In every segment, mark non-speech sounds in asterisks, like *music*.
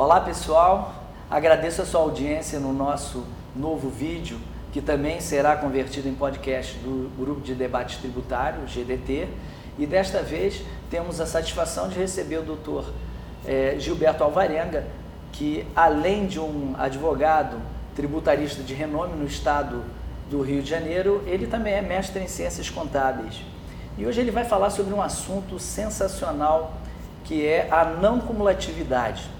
Olá pessoal, agradeço a sua audiência no nosso novo vídeo, que também será convertido em podcast do Grupo de Debate Tributário, GDT, e desta vez temos a satisfação de receber o doutor eh, Gilberto Alvarenga, que além de um advogado tributarista de renome no estado do Rio de Janeiro, ele também é mestre em ciências contábeis. E hoje ele vai falar sobre um assunto sensacional que é a não cumulatividade.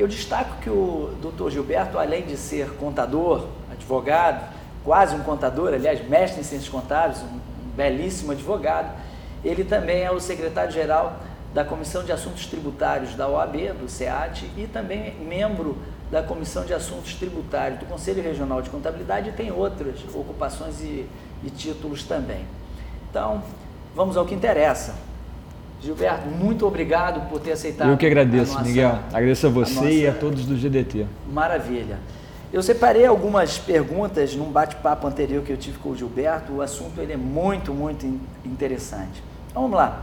Eu destaco que o Dr. Gilberto, além de ser contador, advogado, quase um contador, aliás, mestre em ciências contábeis, um belíssimo advogado, ele também é o secretário-geral da Comissão de Assuntos Tributários da OAB, do SEAT, e também membro da Comissão de Assuntos Tributários do Conselho Regional de Contabilidade e tem outras ocupações e, e títulos também. Então, vamos ao que interessa. Gilberto, muito obrigado por ter aceitado. Eu que agradeço, nossa, Miguel. Agradeço a você a e a todos do GDT. Maravilha. Eu separei algumas perguntas num bate-papo anterior que eu tive com o Gilberto. O assunto ele é muito, muito interessante. Vamos lá.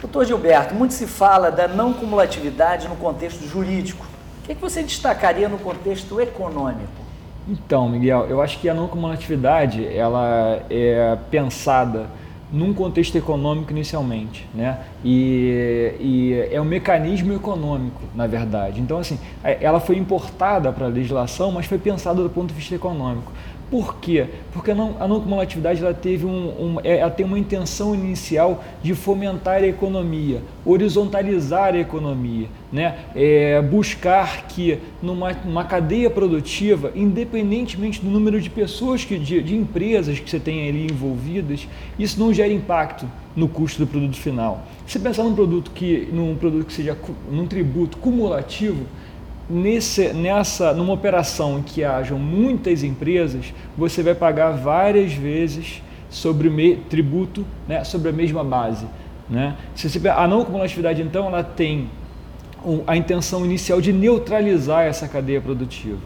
Doutor Gilberto, muito se fala da não cumulatividade no contexto jurídico. O que, é que você destacaria no contexto econômico? Então, Miguel, eu acho que a não cumulatividade ela é pensada num contexto econômico inicialmente, né? E, e, é um mecanismo econômico, na verdade. Então, assim, é, ela foi importada para a legislação, mas foi pensada do ponto de vista econômico. Por quê? Porque a não, cumulatividade ela teve um, um, é, ela tem uma intenção inicial de fomentar a economia, horizontalizar a economia, né? É, buscar que numa, numa cadeia produtiva, independentemente do número de pessoas, que, de, de empresas que você tem ali envolvidas, isso não gera impacto no custo do produto final. Se pensar num produto que, num produto que seja num tributo cumulativo, nesse, nessa, numa operação em que hajam muitas empresas, você vai pagar várias vezes sobre me, tributo né, sobre a mesma base. Né? Se você, a não cumulatividade, então, ela tem a intenção inicial de neutralizar essa cadeia produtiva.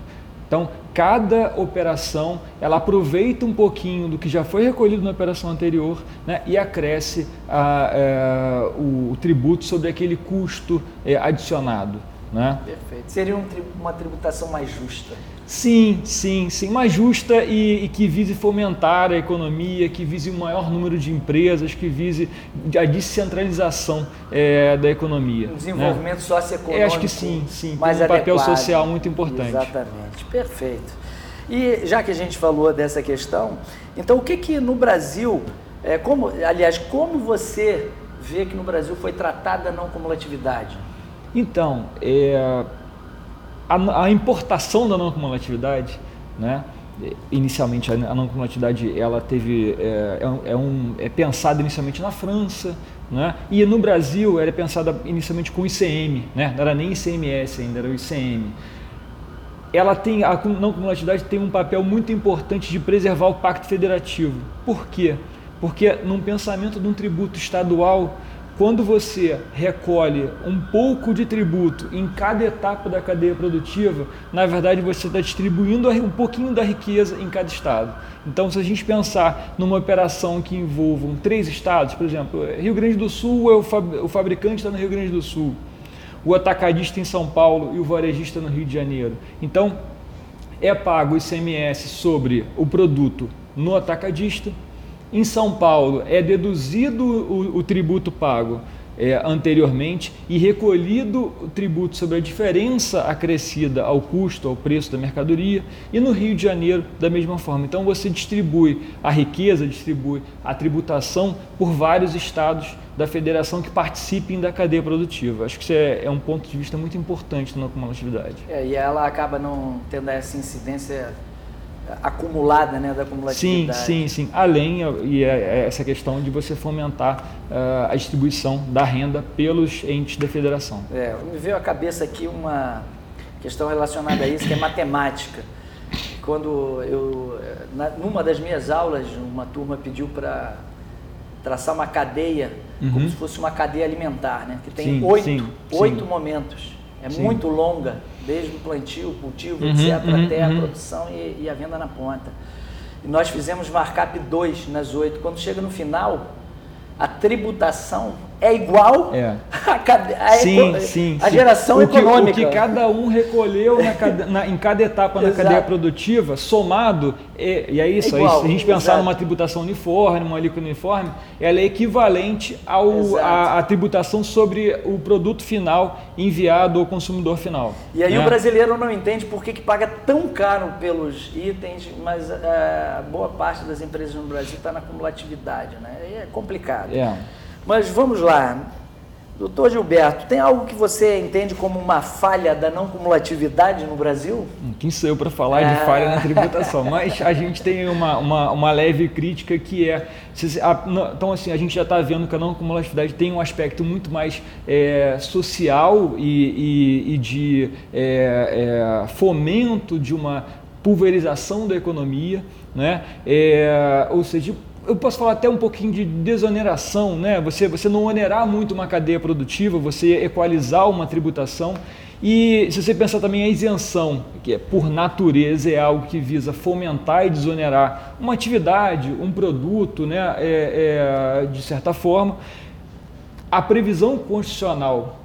Então, cada operação ela aproveita um pouquinho do que já foi recolhido na operação anterior né, e acresce a, a, é, o, o, tributo sobre aquele custo é, adicionado. Né? Perfeito. Seria um, uma tributação mais justa. Sim, sim, sim, mais justa e, e, que vise fomentar a economia, que vise um maior número de empresas, que vise a descentralização é, da economia. Um desenvolvimento né? socioeconômico. É, acho que sim, sim, mais tem um papel social muito importante. Exatamente, perfeito. E já que a gente falou dessa questão, então o que que no Brasil, é, como, aliás, como você vê que no Brasil foi tratada a não cumulatividade? Então, é, a, a, importação da não cumulatividade, né? inicialmente a não cumulatividade ela teve é, é, um, é pensada inicialmente na França, né? e no Brasil era pensada inicialmente com ICM, né? não era nem ICMS ainda, era o ICM. Ela tem a não cumulatividade tem um papel muito importante de preservar o pacto federativo. Por quê? Porque num pensamento de um tributo estadual quando você recolhe um pouco de tributo em cada etapa da cadeia produtiva, na verdade você está distribuindo um pouquinho da riqueza em cada estado. Então, se a gente pensar numa operação que envolva três estados, por exemplo, Rio Grande do Sul, é o fabricante está no Rio Grande do Sul, o atacadista em São Paulo e o varejista no Rio de Janeiro. Então, é pago o ICMS sobre o produto no atacadista, em São Paulo é deduzido o, o tributo pago é, anteriormente e recolhido o tributo sobre a diferença acrescida ao custo, ao preço da mercadoria, e no Rio de Janeiro da mesma forma. Então você distribui a riqueza, distribui a tributação por vários estados da federação que participem da cadeia produtiva. Acho que isso é, é um ponto de vista muito importante na acumulatividade. É, e ela acaba não tendo essa incidência acumulada né, da acumulatividade. Sim, sim, sim. Além e é, é essa questão de você fomentar uh, a distribuição da renda pelos entes da federação. É, me veio à cabeça aqui uma questão relacionada a isso, que é matemática. Quando eu, na, numa das minhas aulas, uma turma pediu para traçar uma cadeia, uhum. como se fosse uma cadeia alimentar, né? que tem sim, oito, sim, oito sim. momentos. É muito longa desde o plantio, cultivo, uhum, etc., uhum, até uhum. a produção e, e, a venda na ponta. E nós fizemos markup 2 nas oito. Quando chega no final, a tributação é igual É. cade- à Sim, eco- sim, sim. geração o que, econômica. O que cada um recolheu na cade- na- em cada etapa na cadeia produtiva, somado, é- e é isso. É igual, se a gente pensar exato. numa tributação uniforme, numa alíquota uniforme, ela é equivalente à, tributação sobre o produto final enviado ao consumidor final. E aí né? o brasileiro não entende por que, que paga tão caro pelos itens, mas a boa parte das empresas no Brasil está na cumulatividade, né? Aí É complicado. É. Mas vamos lá. Doutor Gilberto, tem algo que você entende como uma falha da não cumulatividade no Brasil? Hum, Quem sou eu para falar Ah. de falha na *laughs* tributação? Mas a gente tem uma, uma, uma leve crítica que é. Então, assim, a gente já está vendo que a não cumulatividade tem um aspecto muito mais é, social e, e- e de é, é, fomento de uma pulverização da economia, né? É, ou seja, eu posso falar até um pouquinho de desoneração, né? Você, você não onerar muito uma cadeia produtiva, você equalizar uma tributação. E se você pensar também a isenção, que é, por natureza é algo que visa fomentar e desonerar uma atividade, um produto, né? É- é, de certa forma, a previsão constitucional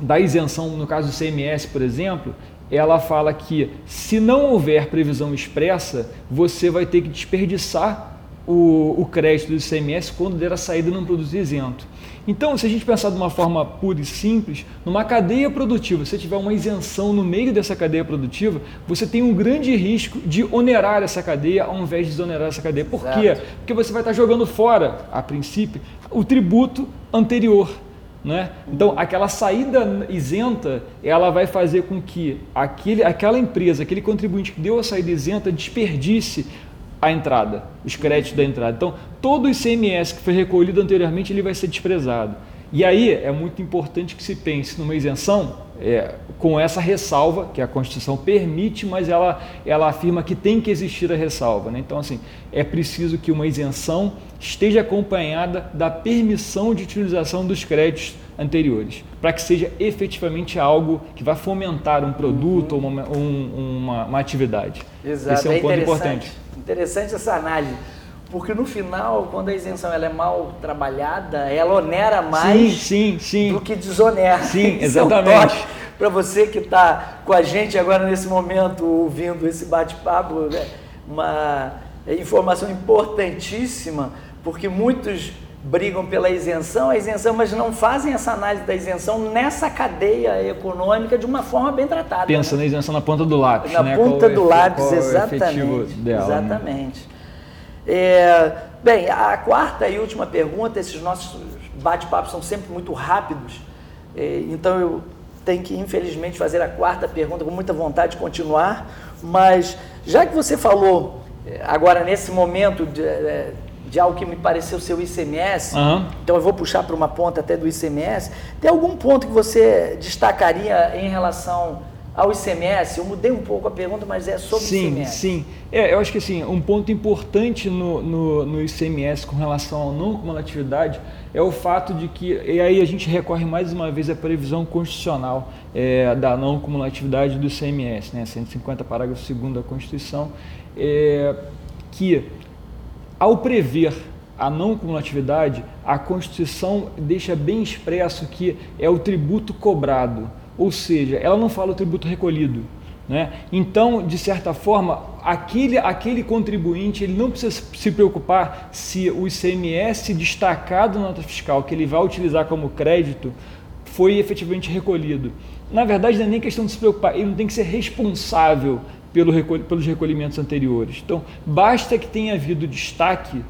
da isenção, no caso do CMS, por exemplo, ela fala que se não houver previsão expressa, você vai ter que desperdiçar o, o crédito do ICMS quando der a saída num produto isento. Então, se a gente pensar de uma forma pura e simples, numa cadeia produtiva, se você tiver uma isenção no meio dessa cadeia produtiva, você tem um grande risco de onerar essa cadeia ao invés de desonerar essa cadeia. Por quê? Exato. Porque você vai estar jogando fora, a princípio, o tributo anterior. Né? Então, aquela saída isenta, ela vai fazer com que aquele, aquela empresa, aquele contribuinte que deu a saída isenta, desperdice a entrada, os créditos da entrada. Então, todo o ICMS que foi recolhido anteriormente, ele vai ser desprezado. E aí é muito importante que se pense numa isenção é, com essa ressalva, que a Constituição permite, mas ela, ela afirma que tem que existir a ressalva. Né? Então, assim, é preciso que uma isenção esteja acompanhada da permissão de utilização dos créditos anteriores, para que seja efetivamente algo que vai fomentar um produto ou uma, um- uma, uma atividade. Exato, Esse é um é ponto importante. Interessante essa análise. Porque no final, quando a isenção ela é mal trabalhada, ela onera mais sim, sim, sim. do que desonera. Sim, é exatamente. Para você que está com a gente agora nesse momento, ouvindo esse bate-papo, né? uma informação importantíssima, porque muitos brigam pela isenção, a isenção, mas não fazem essa análise da isenção nessa cadeia econômica de uma forma bem tratada. Pensa né? na isenção na ponta do lápis. Na né? ponta Qual é do efe- lápis, é exatamente. dela, né? exatamente. É, bem, a quarta e última pergunta, esses nossos bate-papos são sempre muito rápidos, é, então eu tenho que, infelizmente, fazer a quarta pergunta com muita vontade de continuar, mas já que você falou é, agora nesse momento de, é, de algo que me pareceu ser o ICMS, Aham. então eu vou puxar para uma ponta até do ICMS. Tem algum ponto que você destacaria em relação ao ICMS? Eu mudei um pouco a pergunta, mas é sobre o Sim, ICMS. sim. É, eu acho que assim, um ponto importante no, no, no ICMS com relação à não cumulatividade é o fato de que, e aí a gente recorre mais uma vez à previsão constitucional é, da não cumulatividade do ICMS, né, 150 parágrafo 2 da Constituição, é, que ao prever a não cumulatividade, a Constituição deixa bem expresso que é o tributo cobrado, ou seja, ela não fala o tributo recolhido. Né? Então, de certa forma, aquele, aquele contribuinte ele não precisa se preocupar se o ICMS destacado na nota fiscal que ele vai utilizar como crédito foi efetivamente recolhido. Na verdade, não é nem questão de se preocupar, ele não tem que ser responsável pelo pelos recolhimentos anteriores. Então, basta que tenha havido destaque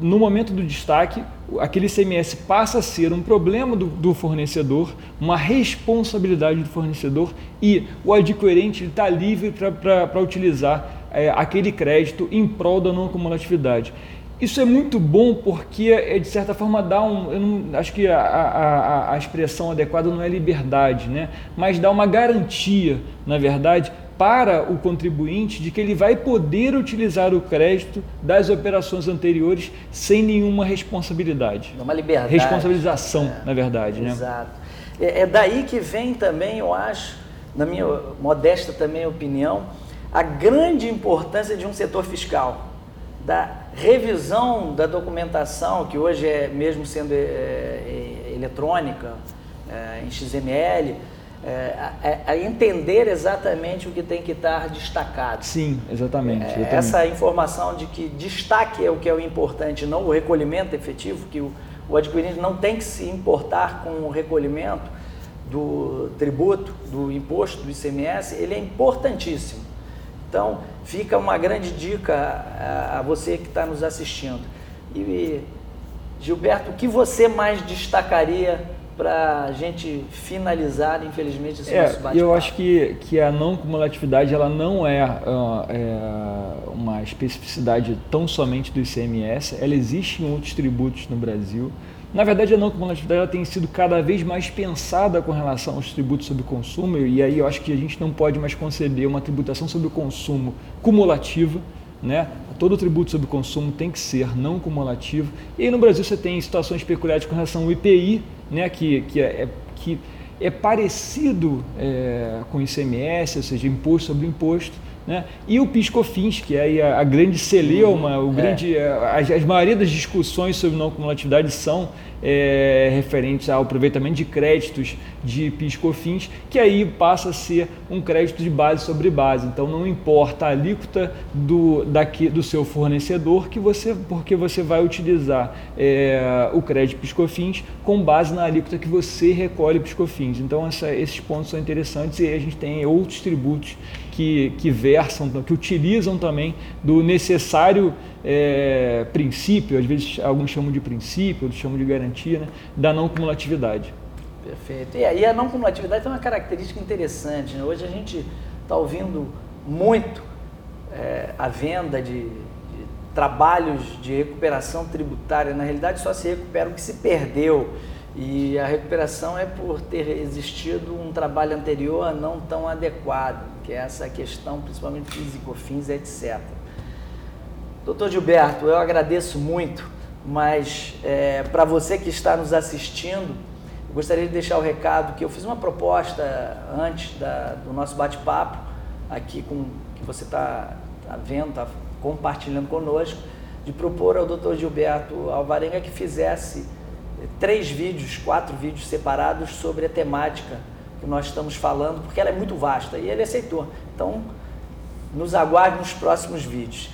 no momento do destaque, aquele ICMS passa a ser um problema do, do fornecedor, uma responsabilidade do fornecedor e o adquirente está livre para utilizar é, aquele crédito em prol da não cumulatividade. Isso é muito bom porque, é, de certa forma, dá um. Não, acho que a, a- a expressão adequada não é liberdade, né? mas dá uma garantia, na verdade, para o contribuinte de que ele vai poder utilizar o crédito das operações anteriores sem nenhuma responsabilidade. Uma liberdade. Responsabilização, na verdade. Né? Exato. É, é daí que vem também, eu acho, na minha modesta também opinião, a grande importância de um setor fiscal. da revisão da documentação, que hoje é mesmo sendo é, é, eletrônica, é, em XML, é, a, a, entender exatamente o que tem que estar destacado. Sim, exatamente, é, exatamente. Essa informação de que destaque é o que é o importante, não o recolhimento efetivo, que o, o adquirente não tem que se importar com o recolhimento do tributo, do imposto, do ICMS, ele é importantíssimo. Então, fica uma grande dica a, a você que está nos assistindo. E, Gilberto, o que você mais destacaria para a gente finalizar, infelizmente, esse é, nosso bate-papo. Eu acho que, que a não cumulatividade ela não é, uh, é, uma especificidade tão somente do ICMS, ela existe em outros tributos no Brasil. Na verdade, a não cumulatividade ela tem sido cada vez mais pensada com relação aos tributos sobre consumo, e aí eu acho que a gente não pode mais conceber uma tributação sobre o consumo cumulativa, né? Todo tributo sobre consumo tem que ser não cumulativo. E aí no Brasil você tem situações peculiares com relação ao IPI, né? que, que, é, é, que é parecido é, com o ICMS, ou seja, imposto sobre imposto, né? E o PIS/COFINS, que é a, a grande celeuma, o é. grande, é. as, as maioria das discussões sobre não cumulatividade são é, referentes ao aproveitamento de créditos de PIS/COFINS, que aí passa a ser um crédito de base sobre base. Então não importa a alíquota do, daqui, do seu fornecedor, que você, porque você vai utilizar é, o crédito PIS/COFINS com base na alíquota que você recolhe PIS/COFINS. Então essa, esses pontos são interessantes e a gente tem outros tributos que, que versam, que utilizam também do necessário é, princípio, às vezes alguns chamam de princípio, outros chamam de garantia, né, da não cumulatividade. Perfeito. E aí a não cumulatividade tem uma característica interessante. Né? Hoje a gente está ouvindo muito é, a venda de, de, trabalhos de recuperação tributária. Na realidade, só se recupera o que se perdeu. E a recuperação é por ter existido um trabalho anterior não tão adequado, que é essa questão, principalmente físico, fins, etc. Doutor Gilberto, eu agradeço muito, mas é, para você que está nos assistindo, eu gostaria de deixar o recado que eu fiz uma proposta antes da, do nosso bate-papo, aqui com que você está tá vendo, está compartilhando conosco, de propor ao doutor Gilberto Alvarenga que fizesse três vídeos, quatro vídeos separados sobre a temática que nós estamos falando, porque ela é muito vasta e ele aceitou. Então, nos aguarde nos próximos vídeos.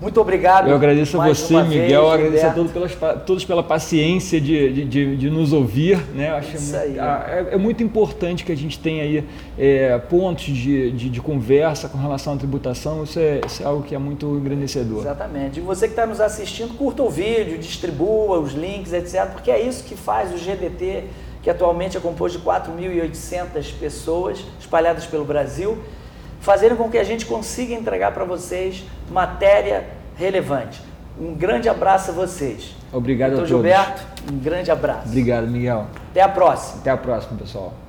Muito obrigado. Eu agradeço a você, Miguel. Vez, agradeço a todos, pelas, todos pela paciência de, de, de, nos ouvir. Né? Acho Isso muito, é, é, muito importante que a gente tenha aí é, pontos de, de, de, conversa com relação à tributação. Isso é, isso é algo que é muito engrandecedor. Exatamente. E você que está nos assistindo, curta o vídeo, distribua os links, etc. Porque é isso que faz o GDT, que atualmente é composto de 4.800 pessoas espalhadas pelo Brasil fazendo com que a gente consiga entregar para vocês matéria relevante. Um grande abraço a vocês. Obrigado Doutor a todos. Gilberto, um grande abraço. Obrigado, Miguel. Até a próxima. Até a próxima, pessoal.